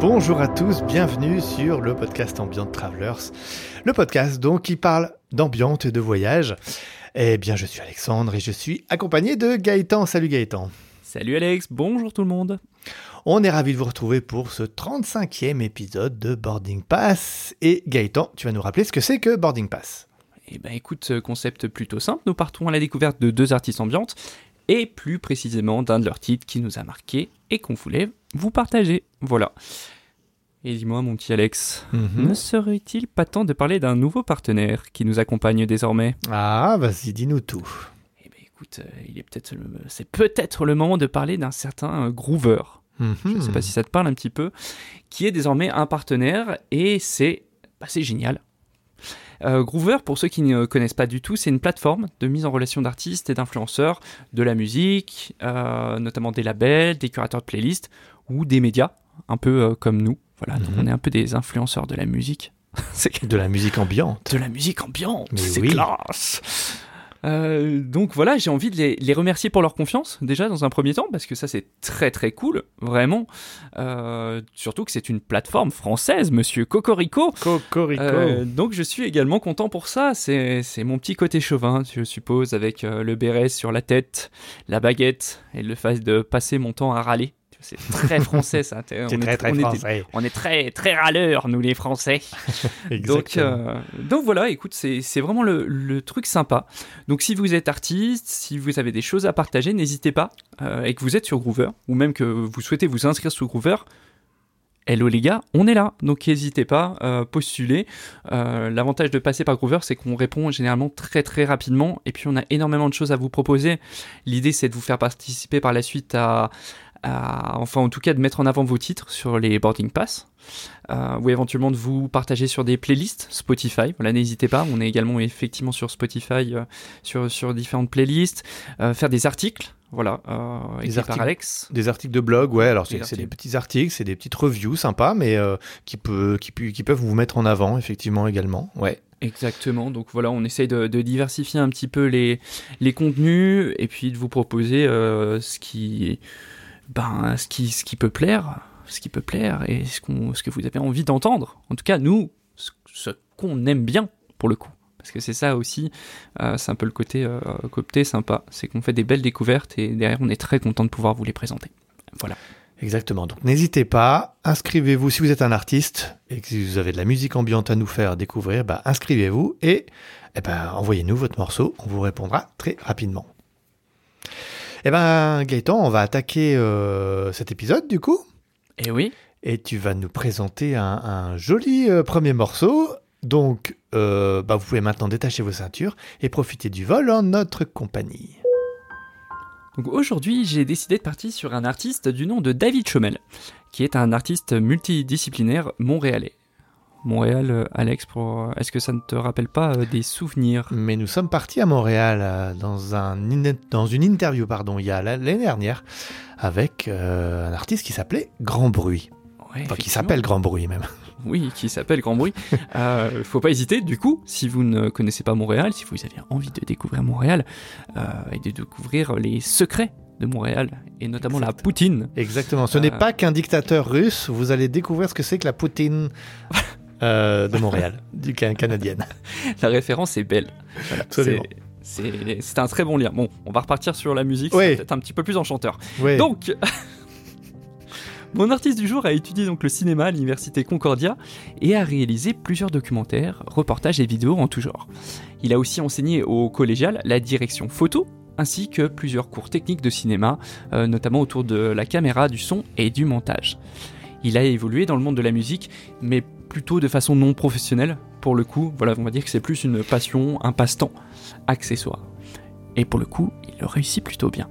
Bonjour à tous, bienvenue sur le podcast Ambient Travelers, le podcast donc qui parle d'ambiance et de voyage. Eh bien, je suis Alexandre et je suis accompagné de Gaëtan. Salut Gaëtan. Salut Alex, bonjour tout le monde. On est ravi de vous retrouver pour ce 35e épisode de Boarding Pass. Et Gaëtan, tu vas nous rappeler ce que c'est que Boarding Pass. Eh ben écoute, concept plutôt simple, nous partons à la découverte de deux artistes ambiantes et plus précisément d'un de leurs titres qui nous a marqué et qu'on voulait vous partager. Voilà. Et dis-moi mon petit Alex, Mhm. ne serait-il pas temps de parler d'un nouveau partenaire qui nous accompagne désormais? Ah, vas-y, dis-nous tout. Écoute, euh, il est peut-être le- c'est peut-être le moment de parler d'un certain euh, Groover. Je ne sais pas si ça te parle un petit peu, qui est désormais un partenaire et c'est bah, c'est génial. Euh, Groover, pour ceux qui ne connaissent pas du tout, c'est une plateforme de mise en relation d'artistes et d'influenceurs de la musique, euh, notamment des labels, des curateurs de playlists ou des médias, un peu euh, comme nous. Voilà, donc Mhm. on est un peu des influenceurs de la musique. De la musique ambiante. de la musique ambiante, c'est oui. classe. Euh, donc voilà, j'ai envie de les, les remercier pour leur confiance déjà dans un premier temps parce que ça c'est très très cool, vraiment. Euh, surtout que c'est une plateforme française, Monsieur Cocorico. Cocorico. Euh, donc je suis également content pour ça. C'est c'est mon petit côté chauvin, je suppose, avec euh, le béret sur la tête, la baguette et le fait de passer mon temps à râler. C'est très français ça. c'est On très est- très on est- français. on est très très râleurs, nous les Français. Donc, euh, donc voilà, écoute, c'est c'est vraiment le, le truc sympa. Donc si vous êtes artiste, si vous avez des choses à partager, n'hésitez pas. euh, et que vous êtes sur Groover, ou même que vous souhaitez vous inscrire sur Groover, hello les gars, on est là. Donc n'hésitez pas, euh, postulez. Euh, L'avantage de passer par Groover, c'est qu'on répond généralement très très rapidement. Et puis on a énormément de choses à vous proposer. L'idée, c'est de vous faire participer par la suite à... à- enfin en tout cas de mettre en avant vos titres sur les boarding pass euh, ou éventuellement de vous partager sur des playlists Spotify. Voilà, n'hésitez pas. On est également effectivement sur Spotify, euh, sur, sur différentes playlists. Euh, faire des articles, voilà, écrits articles. par Alex. Des articles de blog, ouais, alors c'est Des des petits articles, c'est des petites reviews sympas, mais qui, peut, qui, qui peuvent vous mettre en avant, effectivement, également. Ouais. Exactement. Donc voilà, on essaye de, de diversifier un petit peu les, les contenus et puis de vous proposer euh, ce qui, ben, ce qui, peut plaire, ce qui peut plaire et ce, que vous avez envie d'entendre. En tout cas, nous, ce, qu'on aime bien pour le coup. Parce que c'est ça aussi, euh, c'est un peu le côté euh, sympa, c'est qu'on fait des belles découvertes et derrière on est très content de pouvoir vous les présenter. Voilà. Exactement. Donc n'hésitez pas, inscrivez-vous si vous êtes un artiste et que vous avez de la musique ambiante à nous faire découvrir, bah, inscrivez-vous et eh ben, envoyez-nous votre morceau, on vous répondra très rapidement. Eh ben Gaëtan, on va attaquer euh, cet épisode du coup Et oui, et tu vas nous présenter un, un joli euh, premier morceau. Donc euh, bah, vous pouvez maintenant détacher vos ceintures et profiter du vol en notre compagnie. Donc aujourd'hui, j'ai décidé de partir sur un artiste du nom de David Chomel, qui est un artiste multidisciplinaire montréalais. Montréal, euh, Alex, pour... est-ce que ça ne te rappelle pas euh, des souvenirs? Mais nous sommes partis à Montréal euh, dans, un, dans une interview pardon, il y a la- l'année dernière avec euh, un artiste qui s'appelait Grand Bruit. Ouais, Enfin, qui s'appelle Grand Bruit même. Oui, qui s'appelle Grand Bruit. Euh, faut pas hésiter, du coup, si vous ne connaissez pas Montréal, si vous avez envie de découvrir Montréal euh, et de découvrir les secrets de Montréal, et notamment la poutine. Exactement. Ce n'est Euh. pas qu'un dictateur russe. Vous allez découvrir ce que c'est que la Poutine euh, de Montréal, du can- canadienne. La référence est belle. Voilà, Absolument. c'est- un très bon lien. Bon, on va repartir sur la musique, Oui. c'est peut-être un petit peu plus enchanteur. Donc, mon artiste du jour a étudié donc le cinéma à l'université Concordia et a réalisé plusieurs documentaires, reportages et vidéos en tout genre. Il a aussi enseigné au collégial la direction photo ainsi que plusieurs cours techniques de cinéma, euh, notamment autour de la caméra, du son et du montage. Il a évolué dans le monde de la musique, mais plutôt de façon non professionnelle. Pour le coup, voilà, on va dire que c'est plus une passion, un passe-temps, accessoire. Et pour le coup, il le réussit plutôt bien.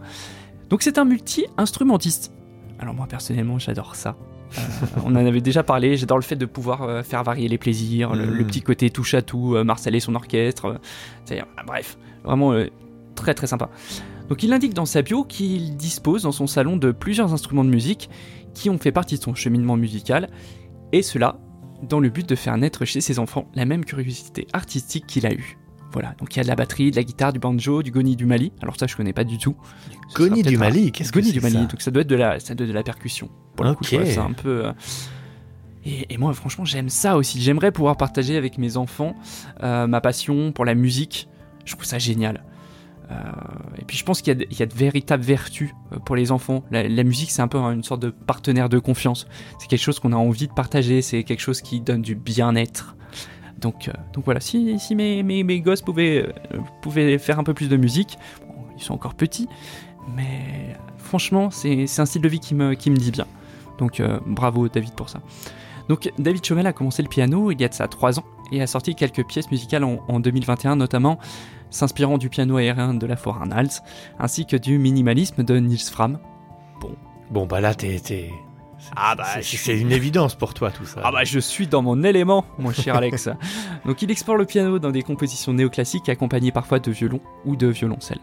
Donc c'est un multi-instrumentiste. Alors moi personnellement, j'adore ça. Euh, on en avait déjà parlé, j'adore le fait de pouvoir euh, faire varier les plaisirs, le, Mm. le petit côté touche à tout, euh, Marcel et son orchestre, euh, c'est-à-dire, ah, bref, vraiment très très sympa. Donc il indique dans sa bio qu'il dispose dans son salon de plusieurs instruments de musique qui ont fait partie de son cheminement musical, et cela dans le but de faire naître chez ses enfants la même curiosité artistique qu'il a eue. Voilà, donc il y a de la batterie, de la guitare, du banjo, du goni du Mali. Alors ça, je connais pas du tout. Goni du Mali, qu'est-ce que c'est du Mali, ça donc ça doit être de la, ça doit être de la percussion. Pour le coup, c'est un peu. euh, Et, et moi, franchement, j'aime ça aussi. J'aimerais pouvoir partager avec mes enfants euh, ma passion pour la musique. Je trouve ça génial. Euh, et puis je pense qu'il y, a de- véritables vertus euh, pour les enfants. La, musique, c'est un peu une sorte de partenaire de confiance. C'est quelque chose qu'on a envie de partager. C'est quelque chose qui donne du bien-être. Donc, euh, voilà, si, mes, gosses pouvaient, faire un peu plus de musique, ils sont encore petits, mais franchement, c'est un style de vie qui me, dit bien. Donc bravo David pour ça. Donc David Chomel a commencé le piano il y a de ça 3 ans et a sorti quelques pièces musicales en, en 2021 notamment s'inspirant du piano aérien de la Hals ainsi que du minimalisme de Niels Fram. Bon, bah là, t'es. Ah bah, c'est- une évidence pour toi, tout ça. Ah bah je suis dans mon élément, mon cher Alex. Donc il explore le piano dans des compositions néoclassiques accompagnées parfois de violon ou de violoncelle.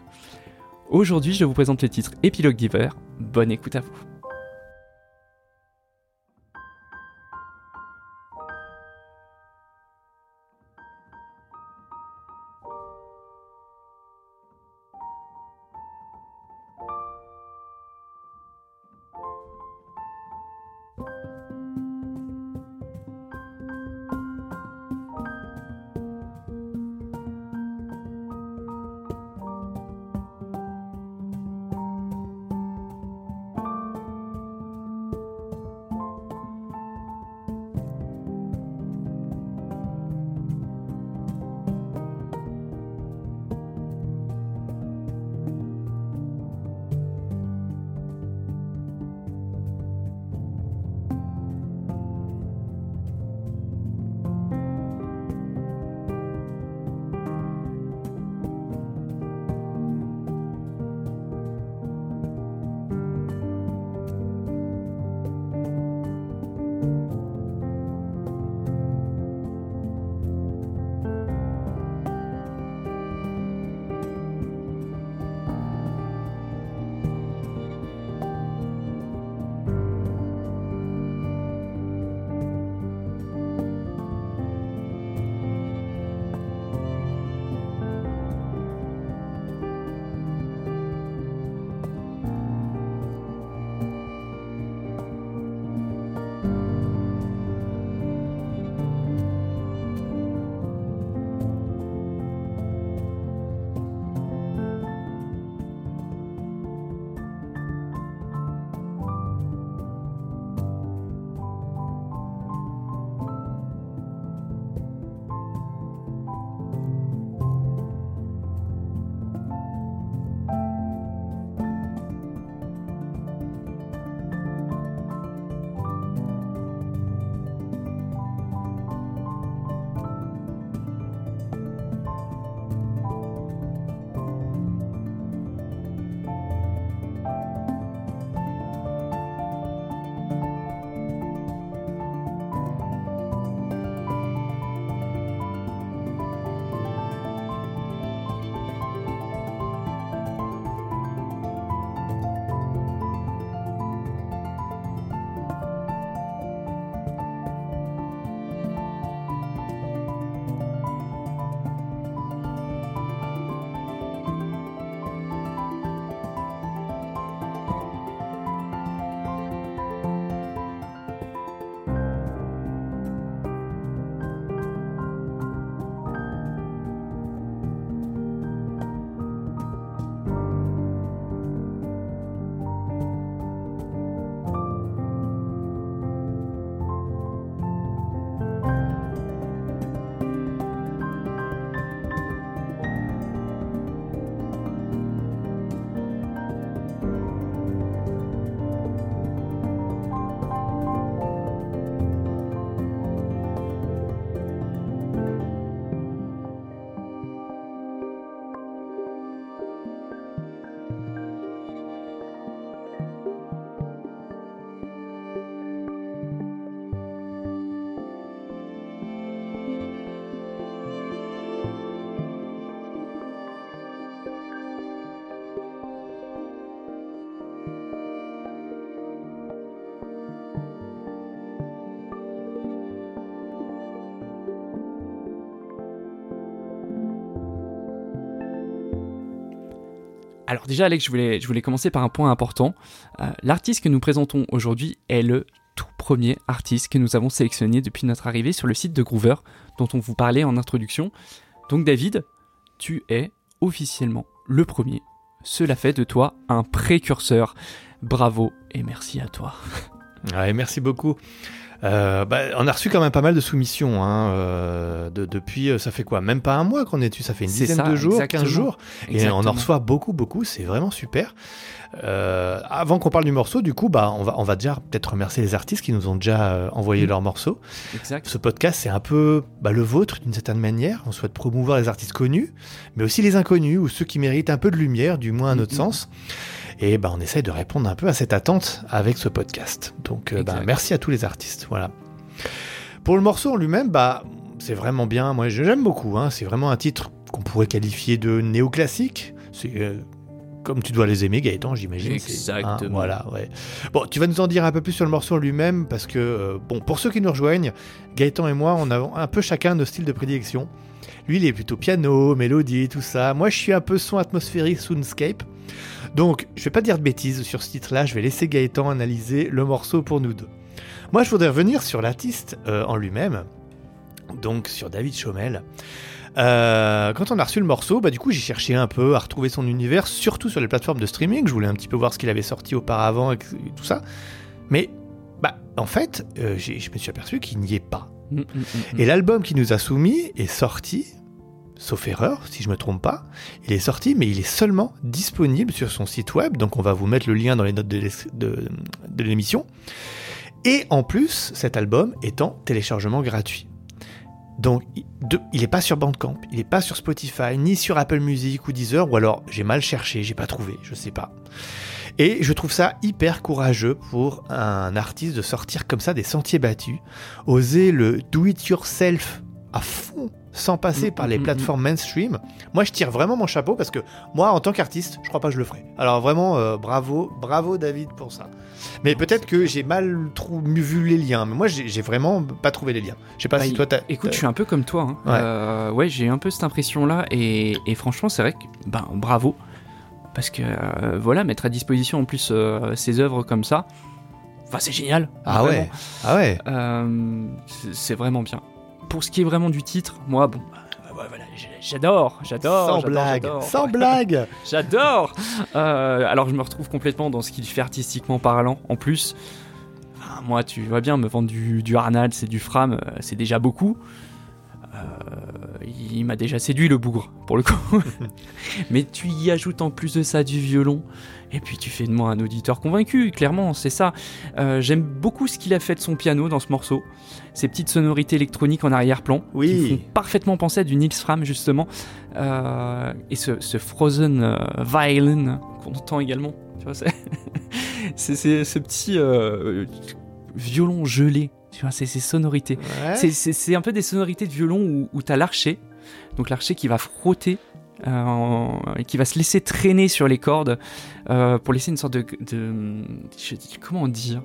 Aujourd'hui, je vous présente le titre Epilogue d'hiver. Bonne écoute à vous. Déjà, Alex, je voulais, je voulais commencer par un point important. Euh, L'artiste que nous présentons aujourd'hui est le tout premier artiste que nous avons sélectionné depuis notre arrivée sur le site de Groover, dont on vous parlait en introduction. Donc David, tu es officiellement le premier. Cela fait de toi un précurseur. Bravo et merci à toi. Ouais, merci beaucoup. Euh, bah, on a reçu quand même pas mal de soumissions. Hein, euh, de- depuis, euh, ça fait quoi? Même pas un mois qu'on est dessus, ça fait une dizaine ça, de jours, exactement. 15 jours. Et on en reçoit beaucoup, beaucoup. C'est vraiment super. Euh, avant qu'on parle du morceau, du coup, bah, on, va, on va déjà peut-être remercier les artistes qui nous ont déjà envoyé Mm. leurs morceaux. Exact. Ce podcast, c'est un peu bah, le vôtre d'une certaine manière. On souhaite promouvoir les artistes connus, mais aussi les inconnus ou ceux qui méritent un peu de lumière, du moins à notre Mhm. sens. Et bah, on essaye de répondre un peu à cette attente avec ce podcast. Donc, euh, Exact. merci à tous les artistes. Voilà. Pour le morceau en lui-même, bah, c'est vraiment bien. Moi, je- j'aime beaucoup. hein. C'est vraiment un titre qu'on pourrait qualifier de néoclassique. C'est euh, comme tu dois les aimer, Gaëtan, j'imagine. Hein, Exactement. voilà, ouais. Bon, tu vas nous en dire un peu plus sur le morceau en lui-même, parce que, euh, bon, pour ceux qui nous rejoignent, Gaëtan et moi, on a un peu chacun nos styles de prédilection. Lui, il est plutôt piano, mélodie, tout ça. Moi, je suis un peu son atmosphérique, soundscape. Donc, je vais pas dire de bêtises sur ce titre-là, je vais laisser Gaëtan analyser le morceau pour nous deux. Moi, je voudrais revenir sur l'artiste euh, en lui-même, donc sur David Chaumel. Euh, quand on a reçu le morceau, bah, du coup, j'ai cherché un peu à retrouver son univers, surtout sur les plateformes de streaming. Je voulais un petit peu voir ce qu'il avait sorti auparavant et tout ça. Mais, bah, en fait, euh, je me suis aperçu qu'il n'y est pas. Mm, mm, mm, Et l'album qu'il nous a soumis est sorti, sauf erreur, si je me trompe pas, il est sorti, mais il est seulement disponible sur son site web, donc on va vous mettre le lien dans les notes de l'émission. Et en plus, cet album est en téléchargement gratuit. Donc, il n'est pas sur Bandcamp, il n'est pas sur Spotify, ni sur Apple Music ou Deezer, ou alors j'ai mal cherché, j'ai pas trouvé, je sais pas. Et je trouve ça hyper courageux pour un artiste de sortir comme ça des sentiers battus, oser le do it yourself à fond sans passer Mm, par les mm, plateformes mainstream. Moi, je tire vraiment mon chapeau parce que moi, en tant qu'artiste, je crois pas que je le ferai. Alors vraiment, euh, bravo, bravo David pour ça. Mais peut-être que j'ai mal trou- vu les liens. Mais moi, j'ai vraiment pas trouvé les liens. Je sais pas Bah, si toi, t'as. Écoute, je suis un peu comme toi. hein. Ouais. Euh, ouais, j'ai un peu cette impression-là. Et, et franchement, c'est vrai que, ben, bravo. Parce que, euh, voilà, mettre à disposition en plus ces œuvres comme ça, enfin, c'est génial. Ah Vraiment. ouais, ah ouais. C'est vraiment bien. Pour ce qui est vraiment du titre, moi, bon, bah, ouais, voilà, j- j'adore, j'adore. sans blague, sans blague. J'adore Euh, Alors je me retrouve complètement dans ce qu'il fait artistiquement parlant. En plus, enfin, moi tu vois bien, me vendre du, du Arnold, c'est du Fram, euh, c'est déjà beaucoup. Euh, il m'a déjà séduit le bougre, pour le coup. Mais tu y ajoutes en plus de ça du violon, et puis tu fais de moi un auditeur convaincu, clairement, c'est ça. Euh, J'aime beaucoup ce qu'il a fait de son piano dans ce morceau. Ces petites sonorités électroniques en arrière-plan, Oui. qui font parfaitement penser à du Nils Fram, justement. Euh, et ce, ce Frozen euh, Violin qu'on entend également. Tu vois, c'est ce petit violon gelé. Tu vois, c'est ces sonorités. Ouais. C'est- un peu des sonorités de violon où, où tu as l'archer. Donc l'archer qui va frotter, euh, et qui va se laisser traîner sur les cordes euh, pour laisser une sorte de... de- je- comment dire?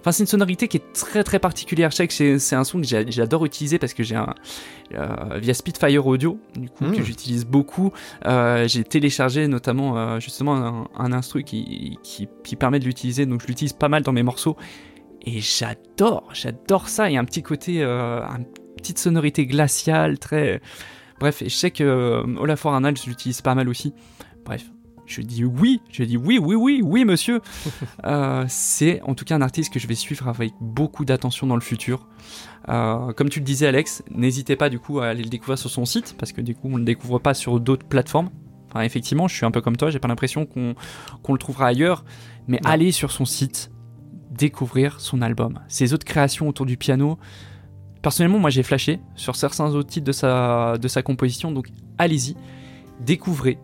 Enfin, c'est une sonorité qui est très très particulière. Je sais que c'est un son que j'a- j'adore utiliser parce que j'ai un. euh, via Spitfire Audio, du coup, que j'utilise beaucoup. Euh, j'ai téléchargé notamment euh, justement un, un instru qui, qui, qui permet de l'utiliser, donc je l'utilise pas mal dans mes morceaux. Et j'adore, j'adore ça. Il y a un petit côté, euh, une petite sonorité glaciale, très. Bref, et je sais que euh, Olafur je l'utilise pas mal aussi. Bref, je dis oui, je dis oui, oui, oui, oui, monsieur. Euh, c'est en tout cas un artiste que je vais suivre avec beaucoup d'attention dans le futur. Euh, comme tu le disais, Alex, n'hésitez pas du coup à aller le découvrir sur son site parce que du coup on le découvre pas sur d'autres plateformes. Enfin, effectivement, je suis un peu comme toi, j'ai pas l'impression qu'on le trouvera ailleurs, mais allez sur son site, découvrir son album, ses autres créations autour du piano. Personnellement, moi j'ai flashé sur certains autres titres de sa, composition, donc allez-y, découvrez.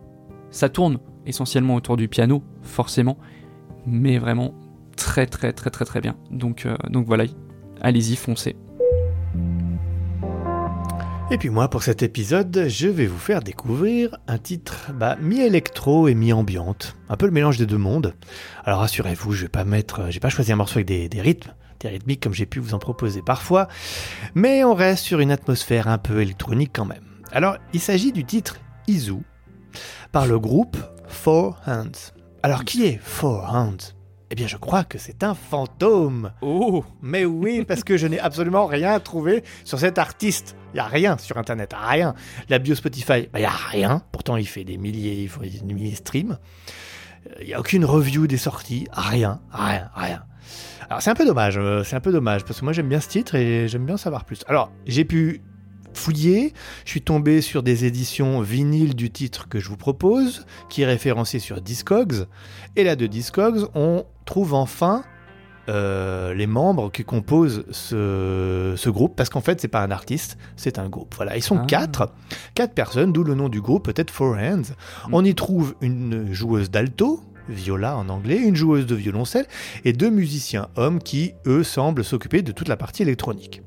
Ça tourne essentiellement autour du piano, forcément, mais vraiment très très très très très bien. Donc, euh, donc voilà, allez-y, foncez. Et puis moi, pour cet épisode, je vais vous faire découvrir un titre bah, mi-électro et mi-ambiante, un peu le mélange des deux mondes. Alors rassurez-vous, je vais pas mettre, j'ai pas choisi un morceau avec des, des rythmes, des rythmiques comme j'ai pu vous en proposer parfois, mais on reste sur une atmosphère un peu électronique quand même. Alors, il s'agit du titre Izu par le groupe Four Hands. Alors, qui est Four Hands? Eh bien, je crois que c'est un fantôme. Oh Mais oui, parce que je n'ai absolument rien trouvé sur cet artiste. Il n'y a rien sur Internet, rien. La bio Spotify, il n'y a rien. Pourtant, il fait des milliers, il fait des milliers de streams. Il n'y a aucune review des sorties, rien, rien, rien. Alors c'est un peu dommage, euh, c'est un peu dommage, parce que moi j'aime bien ce titre et j'aime bien en savoir plus. Alors j'ai pu fouiller, je suis tombé sur des éditions vinyles du titre que je vous propose, qui est référencé sur Discogs, et là de Discogs, on trouve enfin euh, les membres qui composent ce, ce groupe, parce qu'en fait, c'est pas un artiste, c'est un groupe. Voilà, ils sont Ah. quatre, quatre personnes, d'où le nom du groupe, peut-être Four Hands. On y trouve une joueuse d'alto, viola en anglais, une joueuse de violoncelle et deux musiciens hommes qui, eux, semblent s'occuper de toute la partie électronique.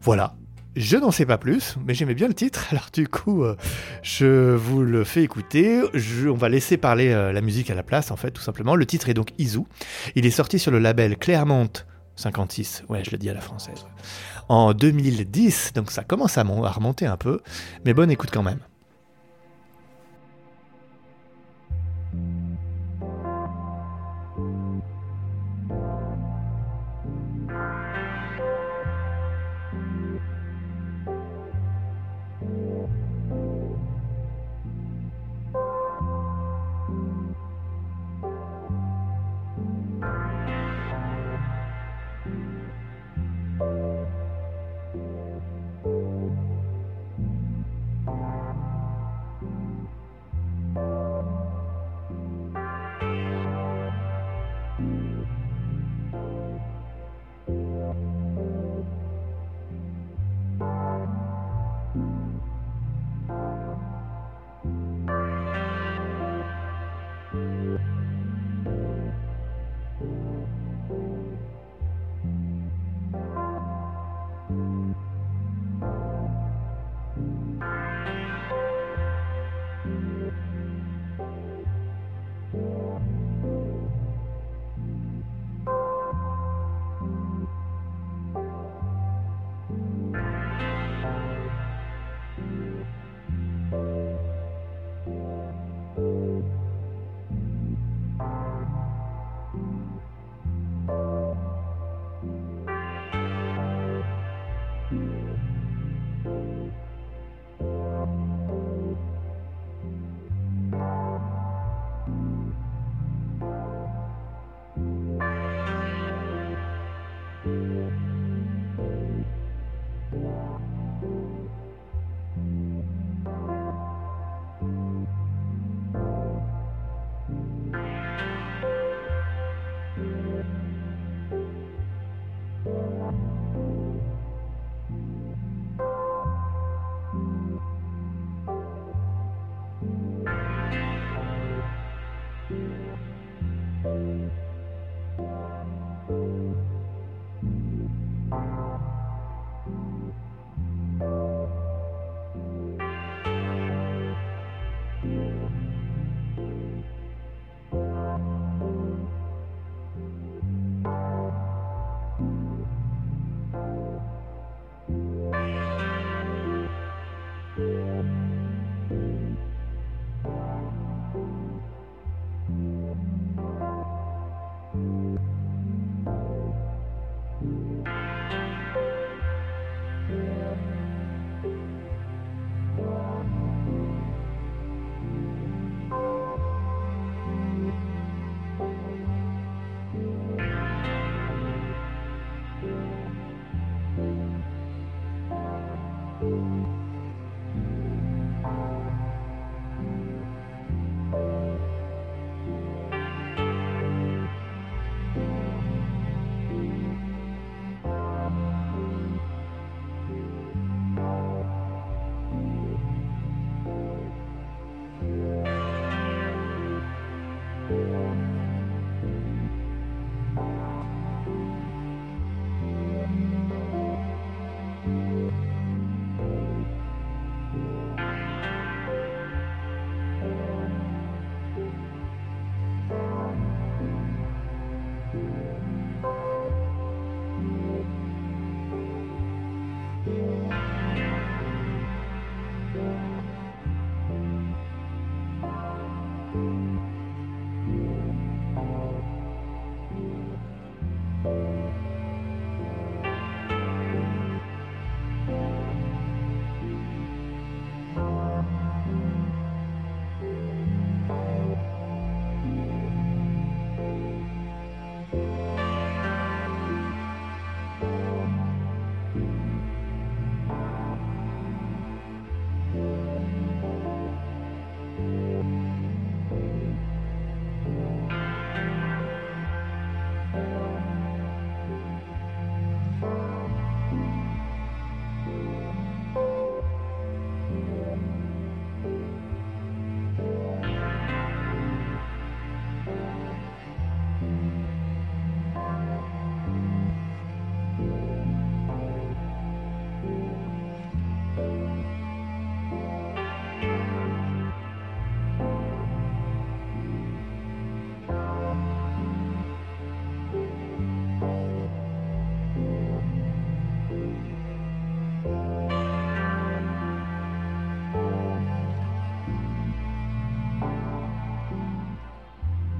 Voilà. Je n'en sais pas plus, mais j'aimais bien le titre, alors du coup, euh, je vous le fais écouter. On va laisser parler euh, la musique à la place, en fait, tout simplement. Le titre est donc Izu. Il est sorti sur le label Claremont 56, ouais, je le dis à la française, en 2010, donc ça commence à, à remonter un peu, mais bonne écoute quand même.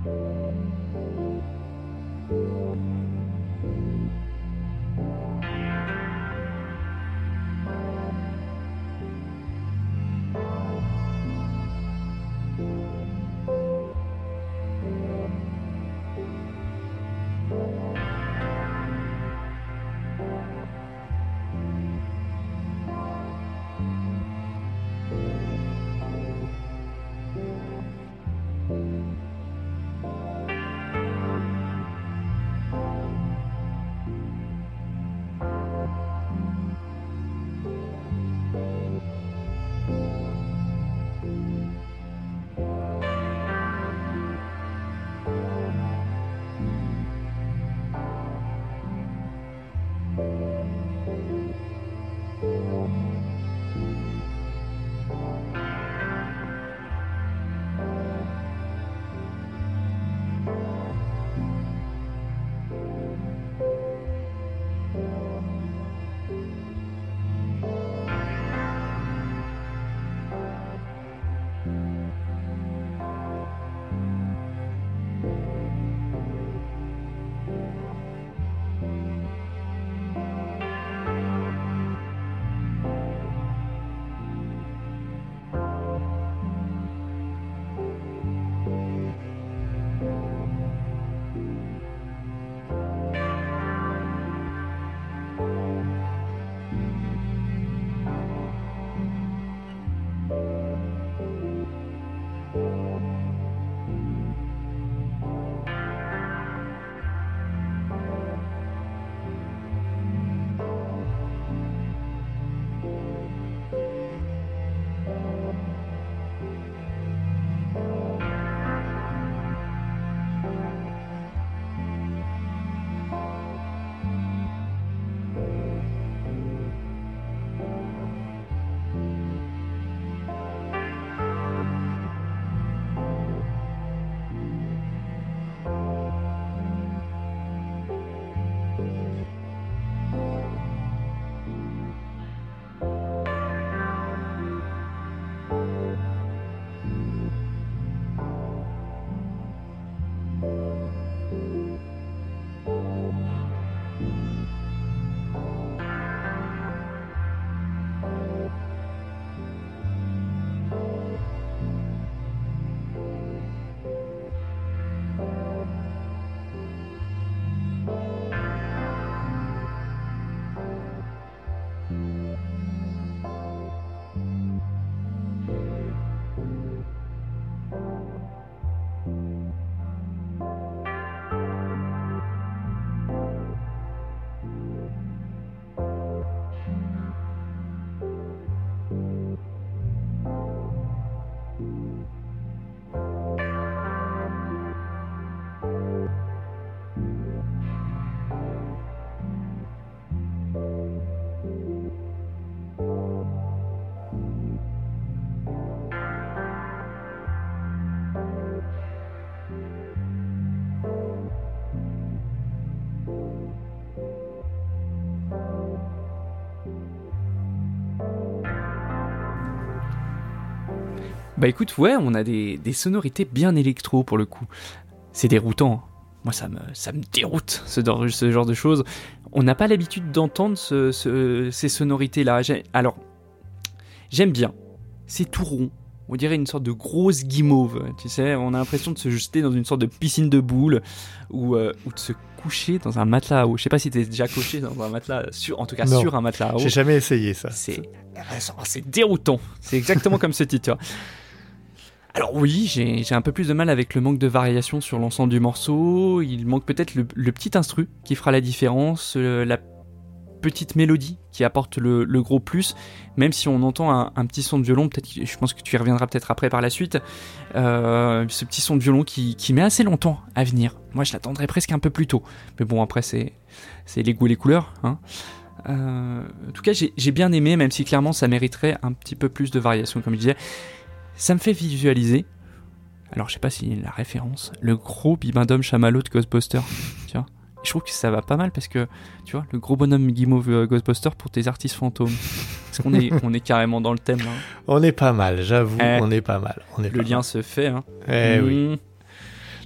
Bye. Bah écoute, ouais, on a des, des sonorités bien électro pour le coup. C'est déroutant. Moi, ça me, ça me déroute, ce, ce genre de choses. On n'a pas l'habitude d'entendre ce, ce, ces sonorités-là. Alors, j'aime bien. C'est tout rond. On dirait une sorte de grosse guimauve, tu sais. On a l'impression de se jeter dans une sorte de piscine de boules ou, euh, ou de se coucher dans un matelas à eau. Je sais pas si t'es déjà couché dans un matelas, sur, en tout cas Non. sur un matelas à eau. J'ai jamais essayé ça. C'est c'est déroutant. C'est exactement comme ce titre. Alors oui, j'ai un peu plus de mal avec le manque de variation sur l'ensemble du morceau. Il manque peut-être le, petit instru qui fera la différence, euh, la petite mélodie qui apporte le, gros plus. Même si on entend un, petit son de violon, peut-être, je pense que tu y reviendras peut-être après par la suite. euh, ce petit son de violon qui, met assez longtemps à venir. Moi, je l'attendrais presque un peu plus tôt. Mais bon, après, c'est les goûts et les couleurs. Hein. Euh, en tout cas, j'ai bien aimé, même si clairement ça mériterait un petit peu plus de variation, comme je disais. Ça me fait visualiser, alors je sais pas si la référence, le gros bibendum chamallow de Ghostbusters. tu vois je trouve que ça va pas mal parce que, tu vois, le gros bonhomme guimauve euh, Ghostbusters pour tes artistes fantômes. Parce qu'on est, on est carrément dans le thème. là. On est pas mal, j'avoue, Eh. on est pas mal. On est Le lien mal. se fait. Hein. Eh oui. Mmh.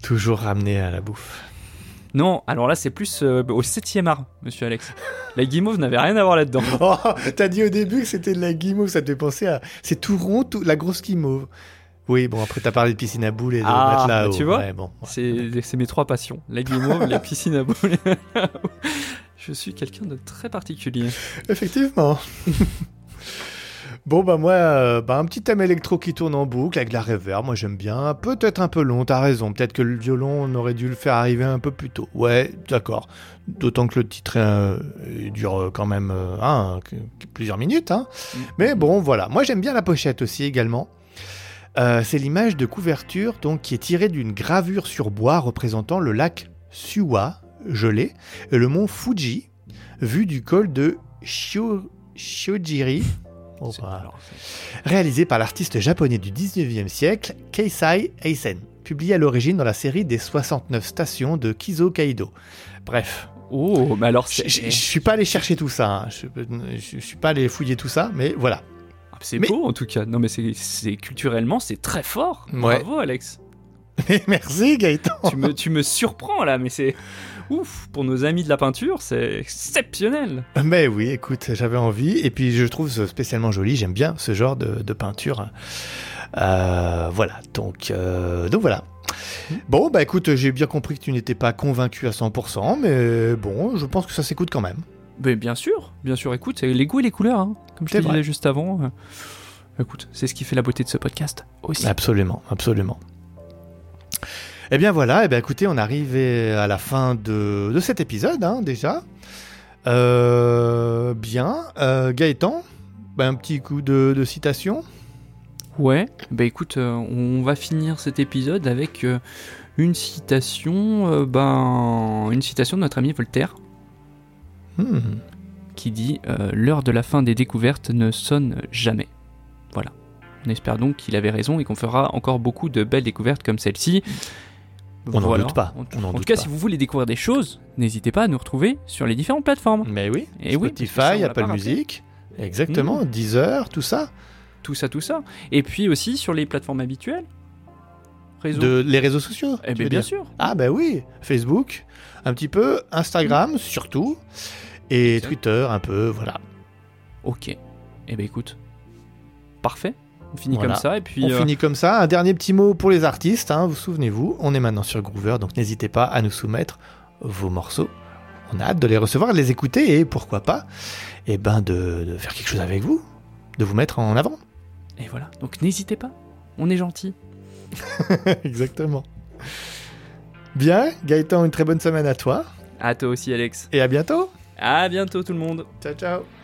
Toujours ramené à la bouffe. Non, alors là, c'est plus euh, au 7ème art, monsieur Alex. La guimauve n'avait rien à voir là-dedans. Oh, t'as dit au début que c'était de la guimauve, ça te fait penser à. C'est tout rond, tout... la grosse guimauve. Oui, bon, après, t'as parlé de piscine à boules et de Ah, bah, tu vois, ouais, bon, ouais. C'est c'est mes trois passions. La guimauve, la piscine à boules. Je suis quelqu'un de très particulier. Effectivement. bon, bah, moi, euh, bah, un petit thème électro qui tourne en boucle avec la reverb, moi j'aime bien. Peut-être un peu long, t'as raison. Peut-être que le violon, on aurait dû le faire arriver un peu plus tôt. Ouais, d'accord. D'autant que le titre euh, dure euh, quand même euh, hein, plusieurs minutes. Hein. Mais bon, voilà. Moi, j'aime bien la pochette aussi également. C'est l'image de couverture donc qui est tirée d'une gravure sur bois représentant le lac Suwa gelé et le mont Fuji vu du col de Shio- Shiojiri. Réalisé par l'artiste japonais du 19e siècle, Keisai Eisen, publié à l'origine dans la série des 69 stations de Kizo Kaido. Bref, Oh, mais alors je suis pas allé chercher tout ça, hein. je, suis pas allé fouiller tout ça, mais voilà. Ah, C'est Mais- beau en tout cas. Non, mais c'est- c'est culturellement, c'est très fort. Ouais. Bravo, Alex. Merci Gaëtan. tu, me, tu me surprends là, mais c'est. Ouf, pour nos amis de la peinture, c'est exceptionnel. Mais oui, écoute, j'avais envie, et puis je trouve ce spécialement joli, j'aime bien ce genre de, de peinture. Euh, voilà, donc, euh, donc voilà. Bon, bah écoute, j'ai bien compris que tu n'étais pas convaincu à 100%, mais bon, je pense que ça s'écoute quand même. Mais bien sûr, bien sûr, écoute, les goûts et les couleurs, hein, comme je te disais juste avant. euh, Écoute, c'est ce qui fait la beauté de ce podcast aussi. Absolument, absolument. Eh bien voilà, eh bien écoutez, on arrive à la fin de, de cet épisode hein, déjà. Euh, bien, Euh, Gaëtan, bah, un petit coup de, de citation. Ouais, bah écoute, euh, on va finir cet épisode avec une citation, ben, une citation de notre ami Voltaire Hmm. qui dit L'heure de la fin des découvertes ne sonne jamais. Voilà. On espère donc qu'il avait raison et qu'on fera encore beaucoup de belles découvertes comme celle-ci. On n'en Voilà. doute pas, En, tout cas, pas. si vous voulez découvrir des choses, n'hésitez pas à nous retrouver sur les différentes plateformes. Mais oui, Et oui, ça, Spotify, pas Apple. Music, exactement, Mm. Deezer, tout ça. Tout ça, tout ça. Et puis aussi sur les plateformes habituelles. Réseau. De, les réseaux sociaux. Eh tu bien, bien sûr. Ah bah oui, Facebook, un petit peu, Instagram surtout, et. Twitter un peu, voilà. Ok. Eh ben écoute. Parfait. On finit Voilà. comme ça et puis. On euh, finit comme ça. Un dernier petit mot pour les artistes, hein, vous souvenez-vous, on est maintenant sur Groover, donc n'hésitez pas à nous soumettre vos morceaux. On a hâte de les recevoir, de les écouter et pourquoi pas, eh ben de, de faire quelque chose avec vous, de vous mettre en avant. Et voilà. Donc n'hésitez pas. On est gentil. Exactement. Bien, Gaëtan, une très bonne semaine à toi À toi aussi, Alex. et à bientôt. À bientôt, tout le monde. Ciao ciao.